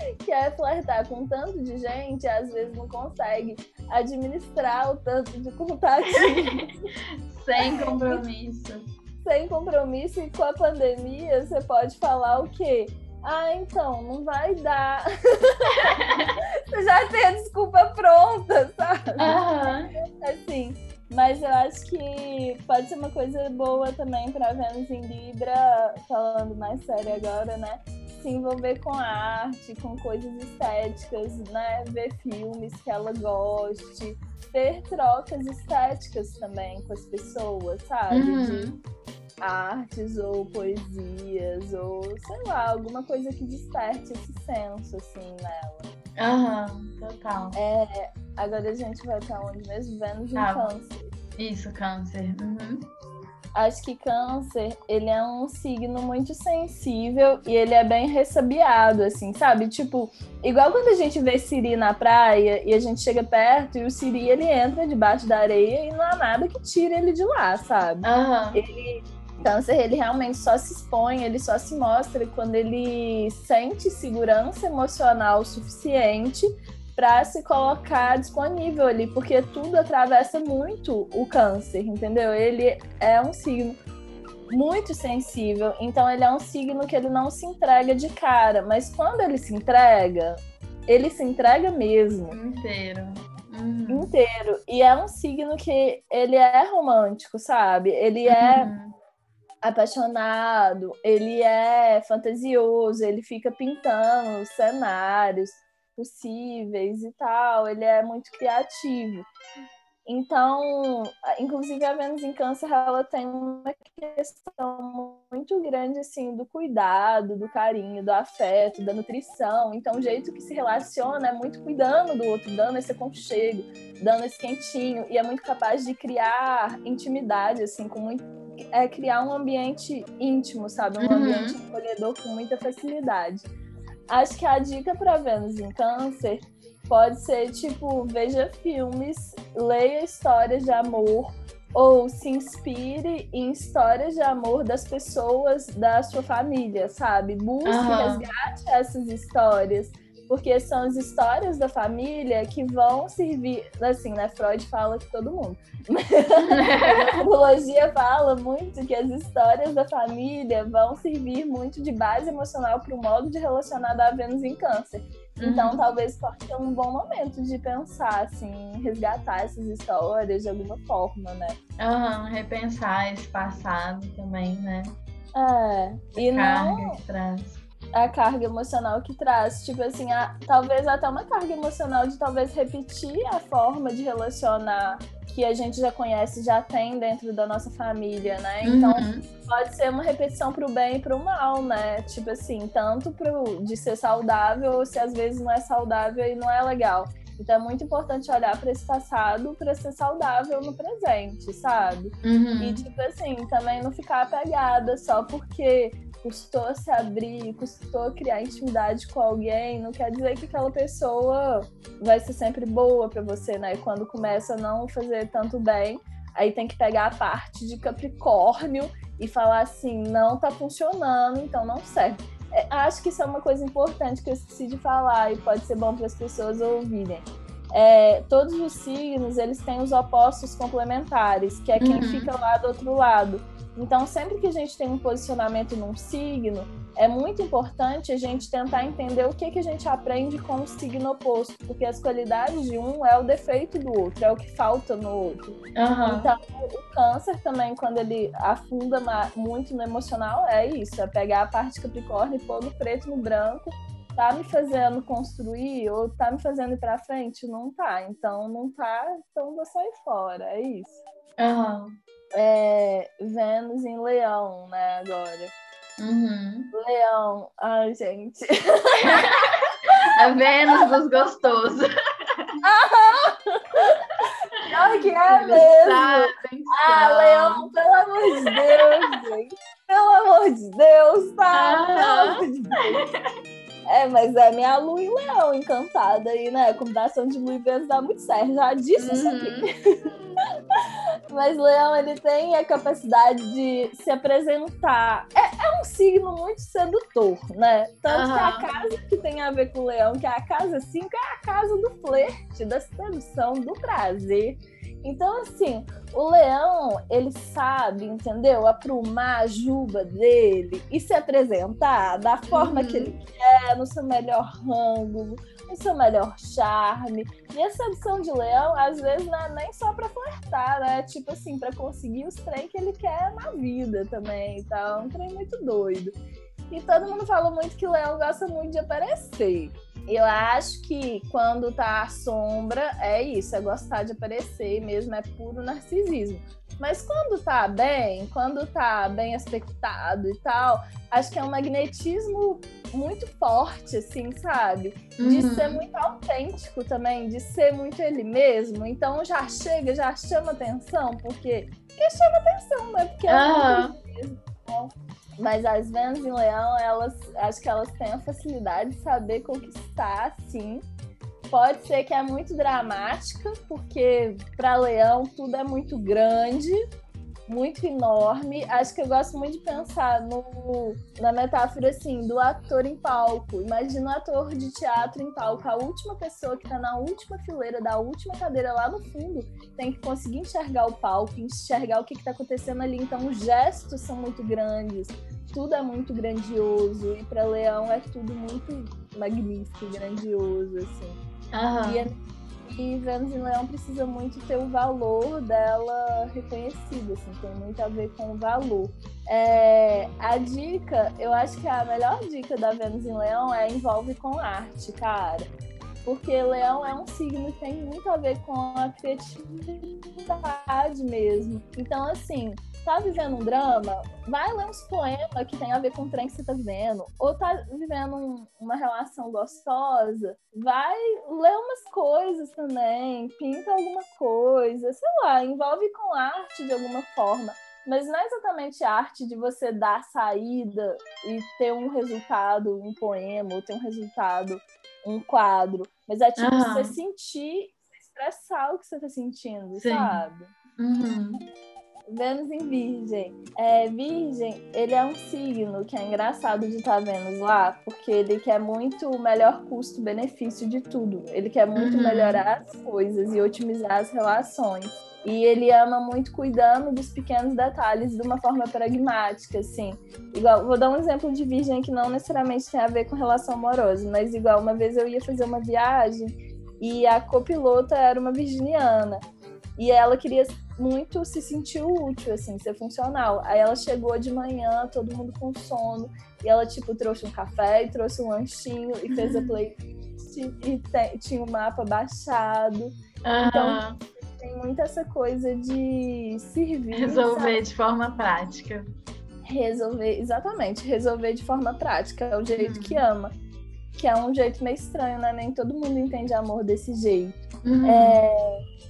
*laughs* quer flertar com tanto de gente, às vezes não consegue administrar o tanto de contato. *laughs* Sem compromisso. Sem compromisso e com a pandemia você pode falar o quê? Ah, então, não vai dar. *laughs* você já tem a desculpa pronta, sabe? Uhum. Assim, mas eu acho que pode ser uma coisa boa também para Vênus em Libra, falando mais sério agora, né? Se envolver com arte, com coisas estéticas, né? Ver filmes que ela goste, ter trocas estéticas também com as pessoas, sabe? Uhum. De artes ou poesias ou sei lá, alguma coisa que desperte esse senso assim nela. Aham, uhum, total. É, agora a gente vai para onde mesmo? Vênus em ah, câncer. Isso, câncer. Uhum acho que câncer, ele é um signo muito sensível e ele é bem ressabiado, assim, sabe? Tipo, igual quando a gente vê Siri na praia e a gente chega perto e o Siri, ele entra debaixo da areia e não há nada que tire ele de lá, sabe? Uhum. Ele, câncer, ele realmente só se expõe, ele só se mostra quando ele sente segurança emocional suficiente para se colocar disponível ali, porque tudo atravessa muito o câncer, entendeu? Ele é um signo muito sensível, então ele é um signo que ele não se entrega de cara, mas quando ele se entrega, ele se entrega mesmo. Inteiro. Uhum. Inteiro. E é um signo que ele é romântico, sabe? Ele é uhum. apaixonado, ele é fantasioso, ele fica pintando cenários possíveis e tal. Ele é muito criativo. Então, inclusive a Vênus em Câncer, ela tem uma questão muito grande assim do cuidado, do carinho, do afeto, da nutrição. Então, o jeito que se relaciona é muito cuidando do outro, dando esse aconchego, dando esse quentinho e é muito capaz de criar intimidade assim, com muito é criar um ambiente íntimo, sabe? Um uhum. ambiente acolhedor com muita facilidade. Acho que a dica para Vênus em Câncer Pode ser tipo, veja filmes, leia histórias de amor ou se inspire em histórias de amor das pessoas da sua família, sabe? Busque, uhum. resgate essas histórias, porque são as histórias da família que vão servir, assim, né? Freud fala que todo mundo. *laughs* a psicologia fala muito que as histórias da família vão servir muito de base emocional para o modo de relacionar da Vênus em Câncer. Então, uhum. talvez pode ser um bom momento de pensar, assim, resgatar essas histórias de alguma forma, né? Aham, uhum, repensar esse passado também, né? É, e carga não... que traz. A carga emocional que traz, tipo assim, a, talvez até uma carga emocional de talvez repetir a forma de relacionar que a gente já conhece, já tem dentro da nossa família, né? Então, uhum. pode ser uma repetição para o bem e para o mal, né? Tipo assim, tanto pro, de ser saudável, ou se às vezes não é saudável e não é legal. Então é muito importante olhar para esse passado para ser saudável no presente, sabe? Uhum. E tipo assim, também não ficar apegada só porque custou se abrir, custou criar intimidade com alguém, não quer dizer que aquela pessoa vai ser sempre boa para você, né? E quando começa a não fazer tanto bem, aí tem que pegar a parte de Capricórnio e falar assim, não tá funcionando, então não serve. É, acho que isso é uma coisa importante que eu esqueci de falar e pode ser bom para as pessoas ouvirem. É, todos os signos eles têm os opostos complementares, que é quem uhum. fica lá do outro lado. Então, sempre que a gente tem um posicionamento num signo, é muito importante a gente tentar entender o que, que a gente aprende com o signo oposto, porque as qualidades de um é o defeito do outro, é o que falta no outro. Uhum. Então, o câncer também, quando ele afunda muito no emocional, é isso: é pegar a parte Capricórnio e pôr no preto no branco. Tá me fazendo construir ou tá me fazendo ir pra frente? Não tá. Então, não tá, então vou sair fora. É isso. Uhum é, Vênus em Leão, né, agora. Uhum. Leão, ai, gente. *laughs* A Vênus dos gostosos. Pior que é mesmo. Ah, Leão, pelo amor de Deus, gente. Pelo amor de Deus, tá? Pelo amor de Deus. É, mas é minha lua em leão encantada aí, né? A combinação de lua e Vênus dá muito certo. Já disse uhum. isso *laughs* aqui. mas leão, ele tem a capacidade de se apresentar. É, é um signo muito sedutor, né? Tanto uhum. que a casa que tem a ver com o leão, que é a casa 5, é a casa do flerte, da sedução, do prazer. Então, assim, o leão, ele sabe, entendeu? Aprumar a juba dele e se apresentar da forma uhum. que ele quer, no seu melhor ângulo, no seu melhor charme. E a sedução de leão, às vezes, não é nem só pra flertar, né? Tipo assim, para conseguir os trem que ele quer na vida também e tal. É um trem muito doido. E todo mundo fala muito que o leão gosta muito de aparecer. Eu acho que quando tá à sombra, é isso, é gostar de aparecer mesmo, é puro narcisismo. Mas quando tá bem, quando tá bem aspectado e tal, acho que é um magnetismo muito forte, assim, sabe? De uhum. ser muito autêntico também, de ser muito ele mesmo. Então já chega, já chama atenção, porque, porque chama atenção, né? Porque é uhum. mesmo. Mas as Vênus em Leão, elas acho que elas têm a facilidade de saber conquistar, sim. Pode ser que é muito dramática, porque para Leão tudo é muito grande, muito enorme. Acho que eu gosto muito de pensar no, na metáfora assim do ator em palco. Imagina um ator de teatro em palco, a última pessoa que está na última fileira da última cadeira lá no fundo tem que conseguir enxergar o palco, enxergar o que está acontecendo ali. Então os gestos são muito grandes, tudo é muito grandioso e para Leão é tudo muito magnífico, grandioso assim. Uhum. E é e Vênus em Leão precisa muito ter o valor dela reconhecido, assim, tem muito a ver com o valor. É, a dica, eu acho que a melhor dica da Vênus em Leão é envolve com arte, cara. Porque Leão é um signo que tem muito a ver com a criatividade mesmo. Então, assim, tá vivendo um drama, vai ler uns poemas que tem a ver com o trem que você tá vivendo. Ou tá vivendo um, uma relação gostosa, vai ler umas coisas também, pinta alguma coisa, sei lá, envolve com arte de alguma forma. Mas não é exatamente arte de você dar saída e ter um resultado, um poema, ou ter um resultado, um quadro. Mas é tipo uhum. você sentir, expressar o que você tá sentindo, Sim. sabe? Uhum. Vênus em Virgem. É, virgem, ele é um signo que é engraçado de estar Vênus lá, porque ele quer muito o melhor custo-benefício de tudo. Ele quer muito uhum. melhorar as coisas e otimizar as relações. E ele ama muito cuidando dos pequenos detalhes de uma forma pragmática, assim. Igual, vou dar um exemplo de virgem que não necessariamente tem a ver com relação amorosa, mas igual uma vez eu ia fazer uma viagem e a copilota era uma virginiana. E ela queria muito se sentir útil, assim, ser funcional. Aí ela chegou de manhã, todo mundo com sono, e ela, tipo, trouxe um café e trouxe um lanchinho e fez a playlist e te, tinha o mapa baixado. Uhum. Então, tem muito essa coisa de servir. Resolver sabe? de forma prática. Resolver, exatamente, resolver de forma prática, é o jeito uhum. que ama. Que é um jeito meio estranho, né? Nem todo mundo entende amor desse jeito. Uhum. É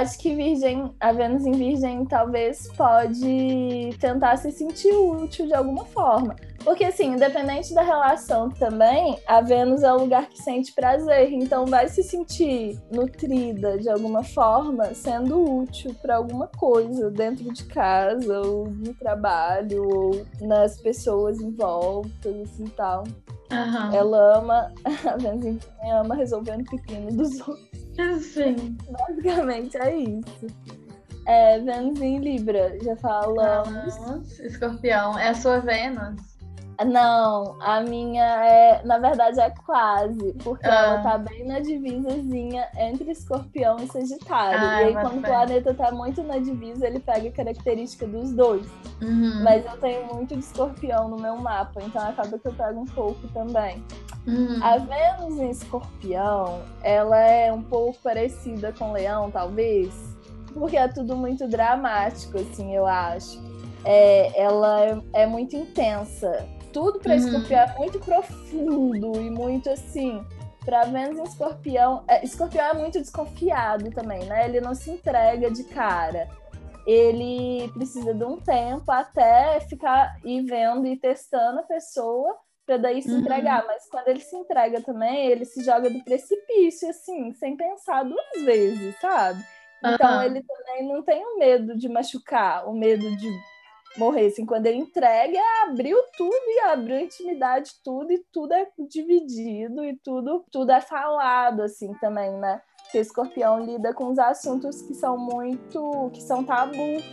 acho que Virgem, a Vênus em Virgem talvez pode tentar se sentir útil de alguma forma. Porque, assim, independente da relação também, a Vênus é o lugar que sente prazer. Então, vai se sentir nutrida de alguma forma, sendo útil para alguma coisa dentro de casa, ou no trabalho, ou nas pessoas em volta, assim tal. Uhum. Ela ama, *laughs* a Vênus ama resolvendo pepino dos outros. Sim. Basicamente é isso. É, Vênus em Libra, já falamos. Nossa, escorpião. É a sua Vênus? Não, a minha é, na verdade, é quase, porque ah. ela tá bem na divisazinha entre escorpião e sagitário. Ah, e aí, quando o planeta tá muito na divisa, ele pega a característica dos dois. Uhum. Mas eu tenho muito de escorpião no meu mapa, então acaba que eu pego um pouco também. Uhum. A Vênus em escorpião, ela é um pouco parecida com leão, talvez, porque é tudo muito dramático, assim, eu acho. É, ela é, é muito intensa tudo para uhum. escorpião é muito profundo e muito assim. Para Vênus em escorpião, é, escorpião é muito desconfiado também, né? Ele não se entrega de cara. Ele precisa de um tempo até ficar ir vendo e testando a pessoa para daí se uhum. entregar. Mas quando ele se entrega também, ele se joga do precipício, assim, sem pensar duas vezes, sabe? Então uhum. ele também não tem o medo de machucar, o medo de morressem. Quando ele entrega, abriu tudo e abriu intimidade, tudo, e tudo é dividido e tudo, tudo é falado, assim, também, né? Porque escorpião lida com os assuntos que são muito, que são tabus,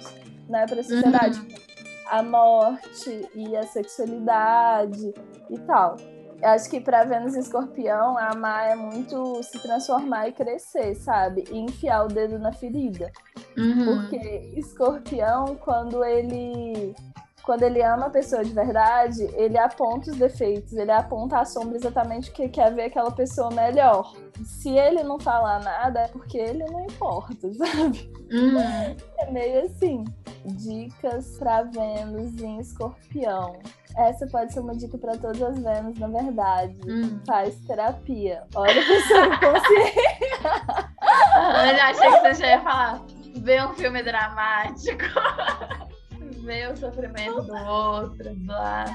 né, para a sociedade. Uhum. A morte e a sexualidade e tal. Eu acho que para Vênus e Escorpião, amar é muito se transformar e crescer, sabe? E enfiar o dedo na ferida. Uhum. Porque Escorpião, quando ele quando ele ama a pessoa de verdade, ele aponta os defeitos, ele aponta a sombra exatamente que quer ver aquela pessoa melhor. Se ele não falar nada, é porque ele não importa, *laughs* sabe? Uhum. É meio assim. Dicas para Vênus em Escorpião. Essa pode ser uma dica para todas as Vênus, na verdade. Hum. Faz terapia. Olha a pessoa *laughs* inconsciente. *laughs* Eu já achei que você já ia falar. Vê um filme dramático. *laughs* Vê o sofrimento do outro, blá.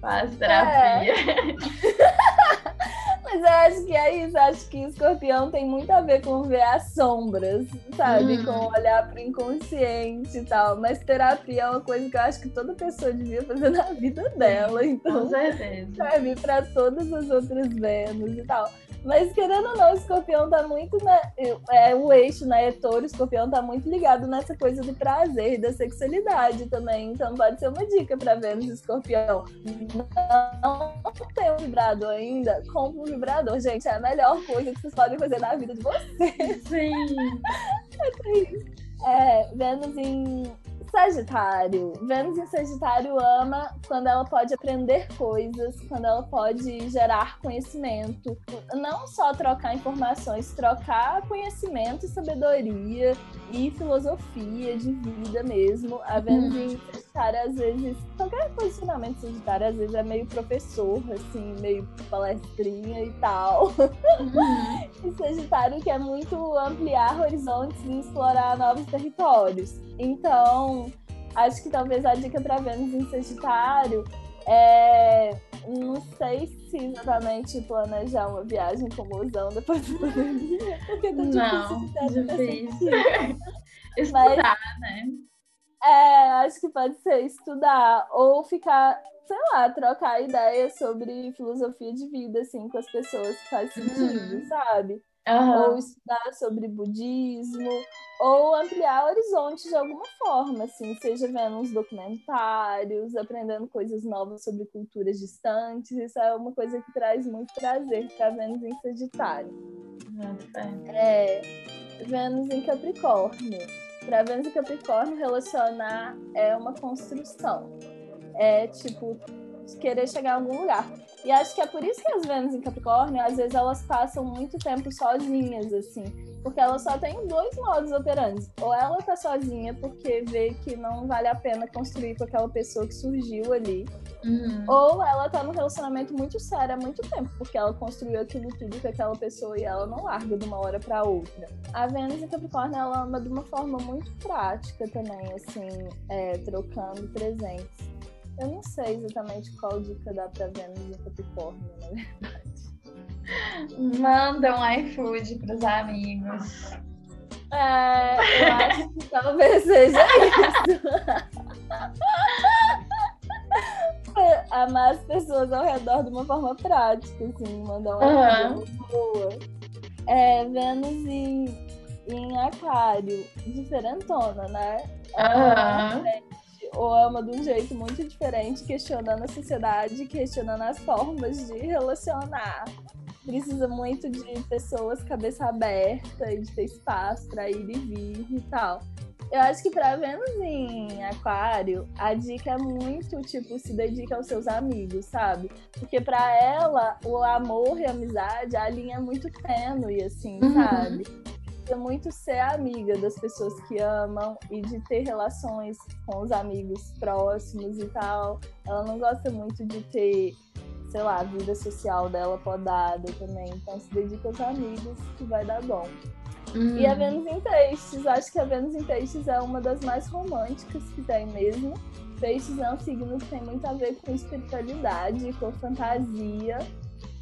Faz terapia. É. *laughs* Mas eu acho que é isso, acho que escorpião tem muito a ver com ver as sombras, sabe? Hum. Com olhar pro inconsciente e tal. Mas terapia é uma coisa que eu acho que toda pessoa devia fazer na vida dela. Então, com certeza. Serve pra todas as outras Vênus e tal. Mas querendo ou não, o escorpião tá muito na. É, o eixo, né? É touro, escorpião tá muito ligado nessa coisa do prazer e da sexualidade também. Então pode ser uma dica pra Vênus escorpião. Não tem um vibrador ainda? Compre um vibrador, gente. É a melhor coisa que vocês podem fazer na vida de vocês. Sim. *laughs* é, Vênus em Sagitário. Vênus em Sagitário ama quando ela pode aprender coisas, quando ela pode gerar conhecimento. Não só trocar informações, trocar conhecimento e sabedoria e filosofia de vida mesmo. A Vênus em Sagitário, às vezes, qualquer posicionamento Sagitário, às vezes é meio professor, assim, meio palestrinha e tal. Uhum. *laughs* e Sagitário quer muito ampliar horizontes e explorar novos territórios. Então, acho que talvez a dica para Vênus em Sagitário é. Não sei se exatamente planejar uma viagem com mozão depois da pandemia, porque tá Não, difícil. Estudar, *laughs* Mas, né? É, acho que pode ser estudar ou ficar, sei lá, trocar ideias sobre filosofia de vida, assim, com as pessoas que faz sentido, uhum. sabe? Uhum. Ou estudar sobre budismo, ou ampliar horizontes de alguma forma, assim, seja vendo uns documentários, aprendendo coisas novas sobre culturas distantes. Isso é uma coisa que traz muito prazer para Vênus em Sagitário. É, Vênus em Capricórnio. Para Vênus em Capricórnio, relacionar é uma construção. É tipo querer chegar a algum lugar. E acho que é por isso que as Vênus em Capricórnio, às vezes elas passam muito tempo sozinhas, assim. Porque ela só tem dois modos operantes. Ou ela tá sozinha porque vê que não vale a pena construir com aquela pessoa que surgiu ali. Uhum. Ou ela tá num relacionamento muito sério há muito tempo, porque ela construiu aquilo tudo com aquela pessoa e ela não larga de uma hora para outra. A Vênus em Capricórnio, ela ama de uma forma muito prática também, assim, é, trocando presentes. Eu não sei exatamente qual dica dá pra Vênus em Capricórnio, na verdade. *laughs* Manda um iFood pros amigos. É, eu acho que talvez seja isso. *laughs* Amar as pessoas ao redor de uma forma prática, assim, mandar uma uhum. boa. É, Vênus em, em Aquário, diferentona, né? Uhum ou ama de um jeito muito diferente, questionando a sociedade, questionando as formas de relacionar. Precisa muito de pessoas cabeça aberta e de ter espaço para ir e vir e tal. Eu acho que para Vênus em Aquário, a dica é muito, tipo, se dedica aos seus amigos, sabe? Porque para ela, o amor e a amizade, a linha é muito tênue, assim, uhum. sabe? muito ser amiga das pessoas que amam e de ter relações com os amigos próximos e tal. Ela não gosta muito de ter, sei lá, a vida social dela podada também. Então se dedica aos amigos que vai dar bom. Hum. E a Vênus em Peixes, acho que a Vênus em Peixes é uma das mais românticas que tem mesmo. Peixes é um signo que tem muito a ver com espiritualidade, com fantasia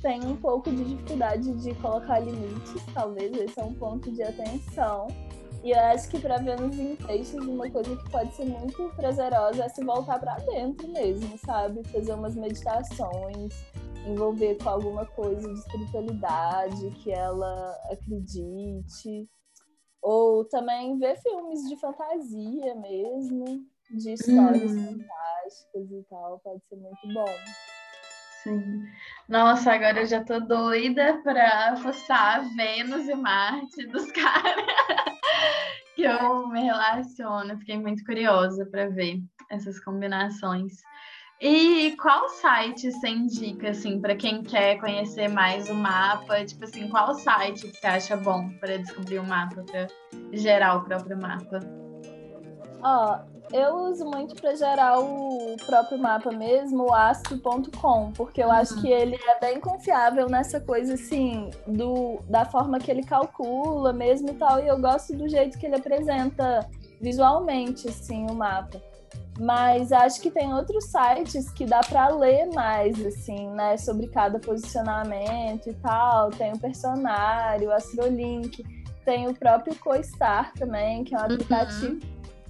tem um pouco de dificuldade de colocar limites, talvez esse é um ponto de atenção. E eu acho que para Vênus em Peixes, uma coisa que pode ser muito prazerosa é se voltar para dentro mesmo, sabe? Fazer umas meditações, envolver com alguma coisa de espiritualidade que ela acredite. Ou também ver filmes de fantasia mesmo, de histórias hum. fantásticas e tal, pode ser muito bom. Sim. Nossa, agora eu já tô doida pra fuçar Vênus e Marte dos *laughs* caras que eu me relaciono. Fiquei muito curiosa para ver essas combinações. E qual site você indica, assim, para quem quer conhecer mais o mapa? Tipo assim, qual site que você acha bom para descobrir o mapa, para gerar o próprio mapa? Ó, eu uso muito para gerar o próprio mapa mesmo, o astro.com, porque eu uhum. acho que ele é bem confiável nessa coisa assim, do, da forma que ele calcula mesmo e tal, e eu gosto do jeito que ele apresenta visualmente assim o mapa. Mas acho que tem outros sites que dá para ler mais, assim, né? Sobre cada posicionamento e tal. Tem o Personário, o Astrolink, tem o próprio CoStar também, que é um uhum. aplicativo.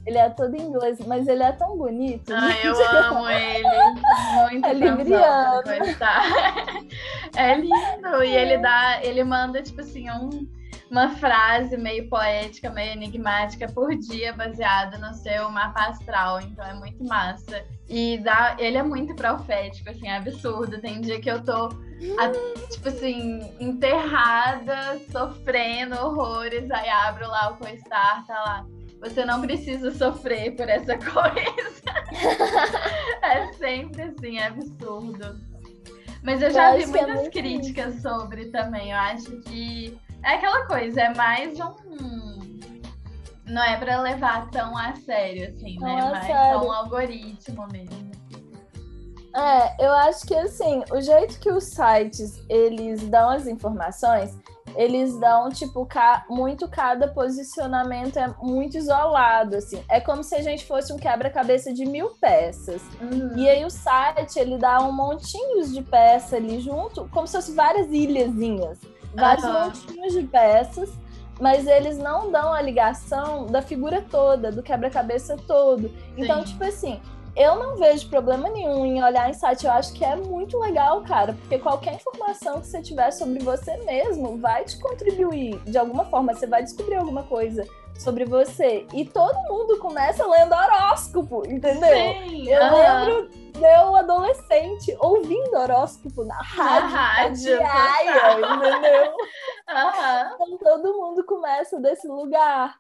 Ele é todo em inglês, mas ele é tão bonito. Ah, eu amo ele. Muito *laughs* é libriano. *laughs* É lindo. E ele dá, ele manda, tipo assim, um uma frase meio poética, meio enigmática por dia, baseada no seu mapa astral. Então é muito massa. E dá, ele é muito profético, assim, é absurdo. Tem dia que eu tô, a, tipo assim, enterrada, sofrendo horrores, aí abro lá o CoStar, tá lá. Você não precisa sofrer por essa *laughs* coisa. é sempre assim, é absurdo. Mas eu já eu vi é muitas é críticas sobre também. Eu acho que é aquela coisa, é mais um. Não é para levar tão a sério, assim, né? Não, é um algoritmo mesmo. É, eu acho que assim, o jeito que os sites eles dão as informações, eles dão, tipo, ca... muito cada posicionamento é muito isolado, assim. É como se a gente fosse um quebra-cabeça de mil peças. Uhum. E aí o site, ele dá um montinhos de peça ali junto, como se fossem várias ilhazinhas vários uhum. montinhos de peças, mas eles não dão a ligação da figura toda, do quebra-cabeça todo. Então, Sim. tipo assim, eu não vejo problema nenhum em olhar em site. Eu acho que é muito legal, cara, porque qualquer informação que você tiver sobre você mesmo vai te contribuir de alguma forma. Você vai descobrir alguma coisa sobre você. E todo mundo começa lendo horóscopo, entendeu? Sim, eu lembro meu adolescente ouvindo horóscopo na rádio, na rádio entendeu? Então todo mundo começa desse lugar.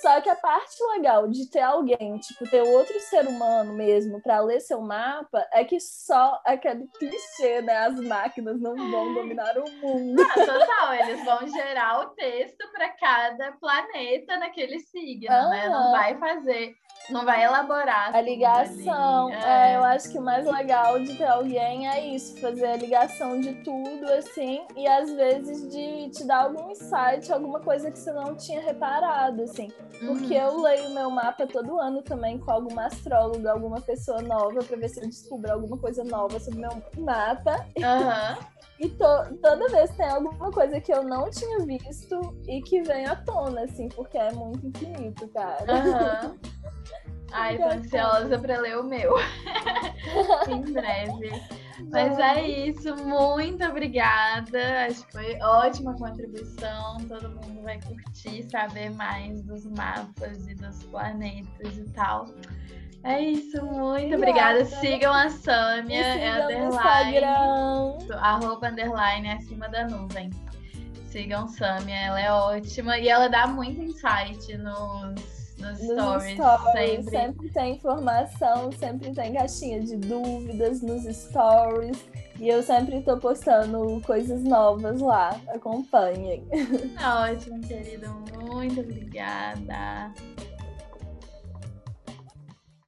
Só que a parte legal de ter alguém, tipo, ter outro ser humano mesmo para ler seu mapa é que só aquele clichê, né? As máquinas não vão dominar o mundo. Ah, total, eles vão gerar o texto para cada planeta naquele signo, ah. né? Não vai fazer não vai elaborar. A ligação. É. é. eu acho que o mais legal de ter alguém é isso, fazer a ligação de tudo, assim, e às vezes de te dar algum insight, alguma coisa que você não tinha reparado, assim. Porque uhum. eu leio meu mapa todo ano também com alguma astróloga, alguma pessoa nova, para ver se eu descubro alguma coisa nova sobre meu mapa. Uhum. E to toda vez tem alguma coisa que eu não tinha visto e que vem à tona, assim, porque é muito infinito, cara. Uhum. Ai, tô ansiosa pra ler o meu. *laughs* em breve. Mas é isso, muito obrigada. Acho que foi ótima contribuição. Todo mundo vai curtir saber mais dos mapas e dos planetas e tal. É isso, muito obrigada. Sigam a Sâmia, é underline. Arroba underline acima da nuvem. Sigam Sâmia, ela é ótima e ela dá muito insight nos, nos, nos stories. stories sempre. sempre tem informação, sempre tem caixinha de dúvidas nos stories. E eu sempre tô postando coisas novas lá. Acompanhem. Ótimo, querido. Muito obrigada.